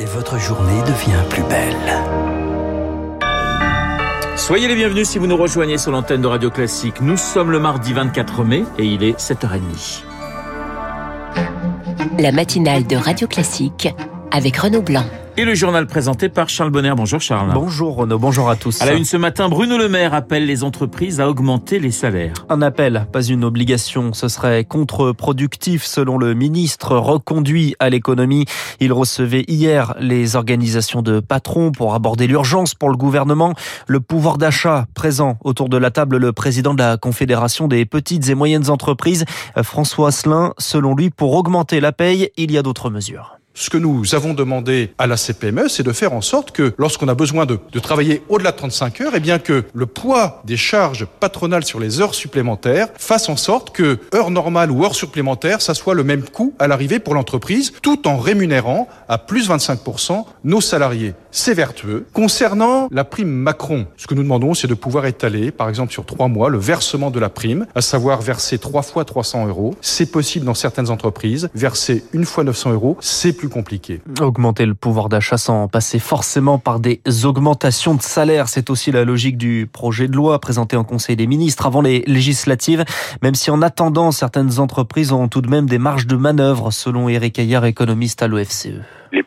et votre journée devient plus belle. Soyez les bienvenus si vous nous rejoignez sur l'antenne de Radio Classique. Nous sommes le mardi 24 mai et il est 7h30. La matinale de Radio Classique avec Renaud Blanc. Et le journal présenté par Charles Bonner. Bonjour Charles. Bonjour Renaud, bonjour à tous. À la une ce matin, Bruno Le Maire appelle les entreprises à augmenter les salaires. Un appel, pas une obligation. Ce serait contre-productif selon le ministre reconduit à l'économie. Il recevait hier les organisations de patrons pour aborder l'urgence pour le gouvernement. Le pouvoir d'achat présent autour de la table, le président de la Confédération des petites et moyennes entreprises, François Asselin. Selon lui, pour augmenter la paye, il y a d'autres mesures. Ce que nous avons demandé à la CPME, c'est de faire en sorte que lorsqu'on a besoin de, travailler au-delà de 35 heures, eh bien que le poids des charges patronales sur les heures supplémentaires fasse en sorte que heures normales ou heures supplémentaires, ça soit le même coût à l'arrivée pour l'entreprise, tout en rémunérant à plus 25% nos salariés. C'est vertueux. Concernant la prime Macron, ce que nous demandons, c'est de pouvoir étaler, par exemple sur trois mois, le versement de la prime, à savoir verser trois fois 300 euros. C'est possible dans certaines entreprises. Verser une fois 900 euros, c'est Augmenter le pouvoir d'achat sans passer forcément par des augmentations de salaire, c'est aussi la logique du projet de loi présenté en Conseil des ministres avant les législatives, même si en attendant, certaines entreprises ont tout de même des marges de manœuvre, selon Eric Ayer, économiste à l'OFCE.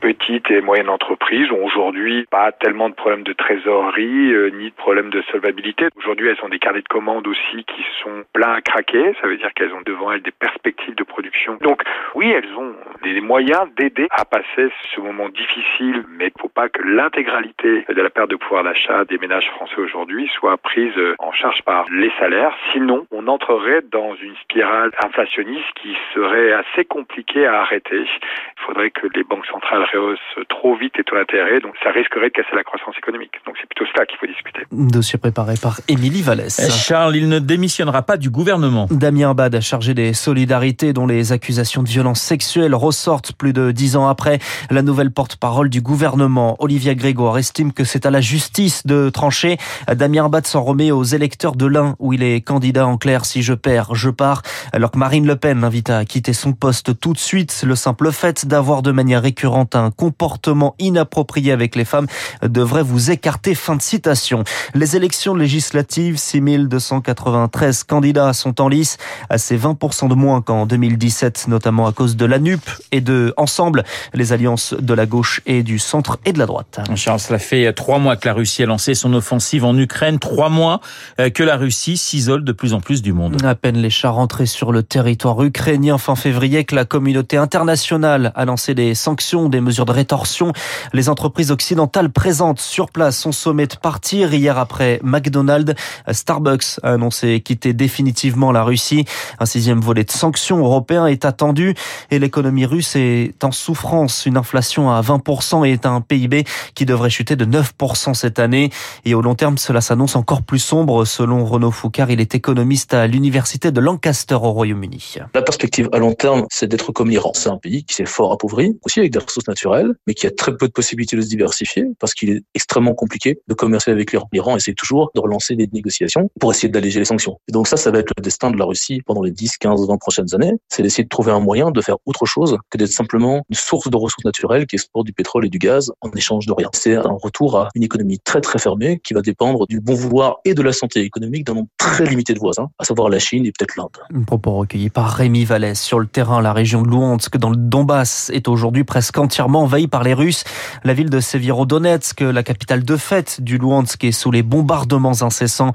Petites et moyennes entreprises ont aujourd'hui pas tellement de problèmes de trésorerie euh, ni de problèmes de solvabilité. Aujourd'hui, elles ont des carnets de commandes aussi qui sont pleins à craquer. Ça veut dire qu'elles ont devant elles des perspectives de production. Donc oui, elles ont des moyens d'aider à passer ce moment difficile, mais il ne faut pas que l'intégralité de la perte de pouvoir d'achat des ménages français aujourd'hui soit prise en charge par les salaires. Sinon, on entrerait dans une spirale inflationniste qui serait assez compliquée à arrêter. Il faudrait que les banques centrales trop vite les taux d'intérêt, donc ça risquerait de casser la croissance économique. Donc c'est plutôt cela qu'il faut discuter. Dossier préparé par Émilie Vallès. Charles, il ne démissionnera pas du gouvernement. Damien Abad a chargé des solidarités dont les accusations de violence sexuelle ressortent plus de dix ans après. La nouvelle porte-parole du gouvernement, Olivia Grégoire, estime que c'est à la justice de trancher. Damien Abad s'en remet aux électeurs de l'Ain où il est candidat en clair. Si je perds, je pars. Alors que Marine Le Pen l'invite à quitter son poste tout de suite. Le simple fait d'avoir de manière récurrente un comportement inapproprié avec les femmes devrait vous écarter. Fin de citation. Les élections législatives, 6293 candidats sont en lice. C'est 20% de moins qu'en 2017, notamment à cause de la NUP et de Ensemble, les alliances de la gauche et du centre et de la droite. Charles, cela fait trois mois que la Russie a lancé son offensive en Ukraine, trois mois euh, que la Russie s'isole de plus en plus du monde. À peine les chars rentrés sur le territoire ukrainien fin février que la communauté internationale a lancé des sanctions, des mesures de rétorsion. Les entreprises occidentales présentes sur place sont sommées de partir. Hier après McDonald's, Starbucks a annoncé quitter définitivement la Russie. Un sixième volet de sanctions européen est attendu et l'économie russe est en souffrance. Une inflation à 20% et un PIB qui devrait chuter de 9% cette année. Et au long terme, cela s'annonce encore plus sombre selon Renaud Foucard. Il est économiste à l'université de Lancaster au Royaume-Uni. La perspective à long terme, c'est d'être comme l'Iran. C'est un pays qui s'est fort appauvri, aussi avec des ressources naturelles, mais qui a très peu de possibilités de se diversifier parce qu'il est extrêmement compliqué de commercer avec l'Iran. L'Iran essaie toujours de relancer des négociations pour essayer d'alléger les sanctions. Et donc ça, ça va être le destin de la Russie pendant les 10, 15, 20 prochaines années. C'est d'essayer de trouver un moyen de faire autre chose que d'être simplement une source de ressources naturelles qui exporte du pétrole et du gaz en échange de rien. C'est un retour à une économie très très fermée qui va dépendre du bon vouloir et de la santé économique d'un nombre très limité de voisins, à savoir la Chine et peut-être l'Inde. Un propos recueilli par Rémi Vallès. Sur le terrain, la région de Luhansk, dans le Donbass, est aujourd'hui presque entièrement envahie par les Russes. La ville de Severodonetsk, la capitale de fête du Luhansk, est sous les bombardements incessants.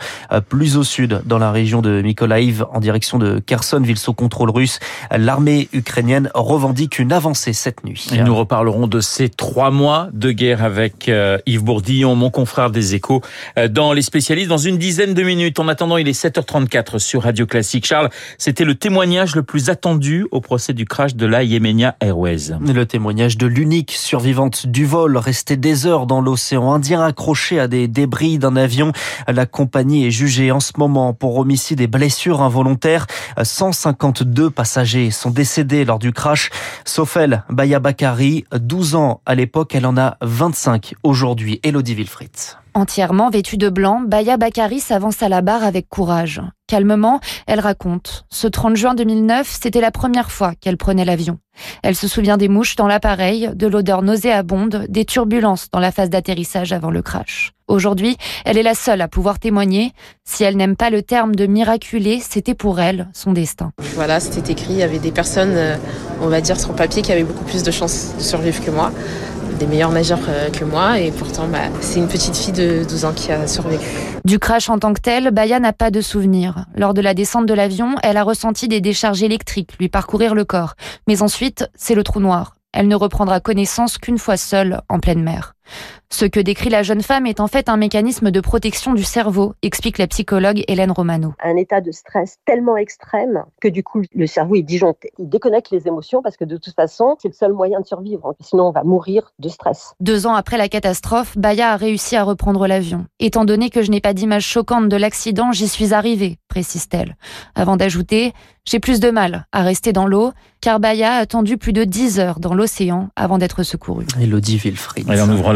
Plus au sud, dans la région de Mykolaiv, en direction de Kherson, ville sous contrôle russe, l'armée ukrainienne revendique une avancée cette nuit. Et nous reparlerons de ces trois mois de guerre avec euh, Yves Bourdillon, mon confrère des échos, euh, dans les spécialistes, dans une dizaine de minutes. En attendant, il est 7h34 sur Radio Classique. Charles, c'était le témoignage le plus attendu au procès du crash de la Yemenia Airways. Le témoignage de l'unique survivante du vol, restée des heures dans l'océan Indien, accrochée à des débris d'un avion. La compagnie est jugée en ce moment pour homicide et blessures involontaires. 152 passagers sont décédés lors du crash. Sauf elle, Baya Bakari, 12 ans à l'époque, elle en a 25 aujourd'hui. Elodie Wilfried. Entièrement vêtue de blanc, Baya Bakari s'avance à la barre avec courage. Calmement, elle raconte. Ce 30 juin 2009, c'était la première fois qu'elle prenait l'avion. Elle se souvient des mouches dans l'appareil, de l'odeur nauséabonde, des turbulences dans la phase d'atterrissage avant le crash. Aujourd'hui, elle est la seule à pouvoir témoigner. Si elle n'aime pas le terme de miraculé, c'était pour elle son destin. Voilà, c'était écrit, il y avait des personnes, euh, on va dire, sur papier qui avaient beaucoup plus de chances de survivre que moi des meilleurs nageurs euh, que moi et pourtant bah, c'est une petite fille de 12 ans qui a survécu. Du crash en tant que tel, Baya n'a pas de souvenir. Lors de la descente de l'avion, elle a ressenti des décharges électriques lui parcourir le corps. Mais ensuite, c'est le trou noir. Elle ne reprendra connaissance qu'une fois seule en pleine mer. Ce que décrit la jeune femme est en fait un mécanisme de protection du cerveau, explique la psychologue Hélène Romano. Un état de stress tellement extrême que du coup le cerveau est disjoncté. Il déconnecte les émotions parce que de toute façon c'est le seul moyen de survivre. Sinon on va mourir de stress. Deux ans après la catastrophe, Baya a réussi à reprendre l'avion. Étant donné que je n'ai pas d'image choquante de l'accident, j'y suis arrivée, précise-t-elle. Avant d'ajouter, j'ai plus de mal à rester dans l'eau car Baya a attendu plus de 10 heures dans l'océan avant d'être secourue. Elodie Wilfried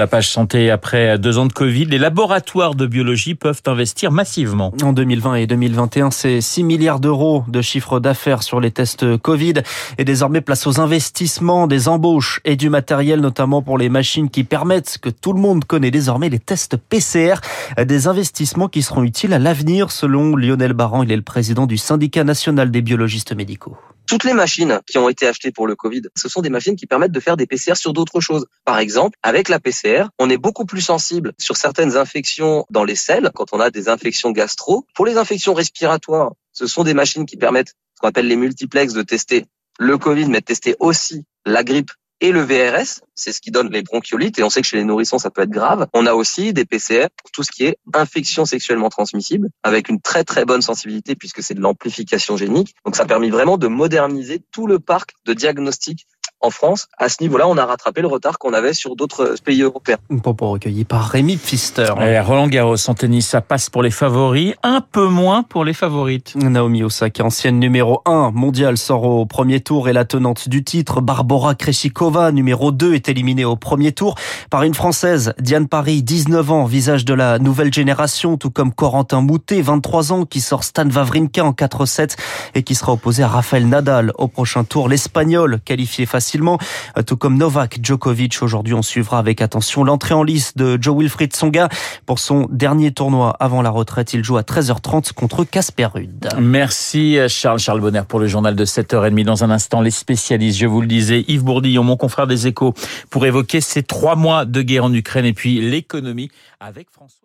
la page santé après deux ans de Covid, les laboratoires de biologie peuvent investir massivement. En 2020 et 2021, c'est 6 milliards d'euros de chiffre d'affaires sur les tests Covid et désormais place aux investissements, des embauches et du matériel, notamment pour les machines qui permettent que tout le monde connaît désormais les tests PCR, des investissements qui seront utiles à l'avenir selon Lionel Baran, il est le président du syndicat national des biologistes médicaux. Toutes les machines qui ont été achetées pour le Covid, ce sont des machines qui permettent de faire des PCR sur d'autres choses. Par exemple, avec la PCR, on est beaucoup plus sensible sur certaines infections dans les selles, quand on a des infections gastro. Pour les infections respiratoires, ce sont des machines qui permettent ce qu'on appelle les multiplex de tester le Covid, mais de tester aussi la grippe et le VRS, c'est ce qui donne les bronchiolites et on sait que chez les nourrissons ça peut être grave. On a aussi des PCR pour tout ce qui est infection sexuellement transmissible avec une très très bonne sensibilité puisque c'est de l'amplification génique. Donc ça a permis vraiment de moderniser tout le parc de diagnostic en France. À ce niveau-là, on a rattrapé le retard qu'on avait sur d'autres pays européens. Propos recueilli par Rémi Pfister. Et Roland Garros en tennis, ça passe pour les favoris, un peu moins pour les favorites. Naomi Osaka, ancienne numéro 1 mondiale, sort au premier tour et la tenante du titre, Barbara Krejcikova, numéro 2, est éliminée au premier tour par une Française, Diane Paris, 19 ans, visage de la nouvelle génération, tout comme Corentin Moutet, 23 ans, qui sort Stan Wawrinka en 4-7 et qui sera opposé à Rafael Nadal au prochain tour. L'Espagnol, qualifié facile euh, tout comme Novak Djokovic. Aujourd'hui, on suivra avec attention l'entrée en lice de Joe Wilfried Songa pour son dernier tournoi avant la retraite. Il joue à 13h30 contre Casper Ruud. Merci Charles Charles Bonner pour le journal de 7h30. Dans un instant, les spécialistes, je vous le disais, Yves Bourdillon, mon confrère des échos, pour évoquer ces trois mois de guerre en Ukraine et puis l'économie avec François.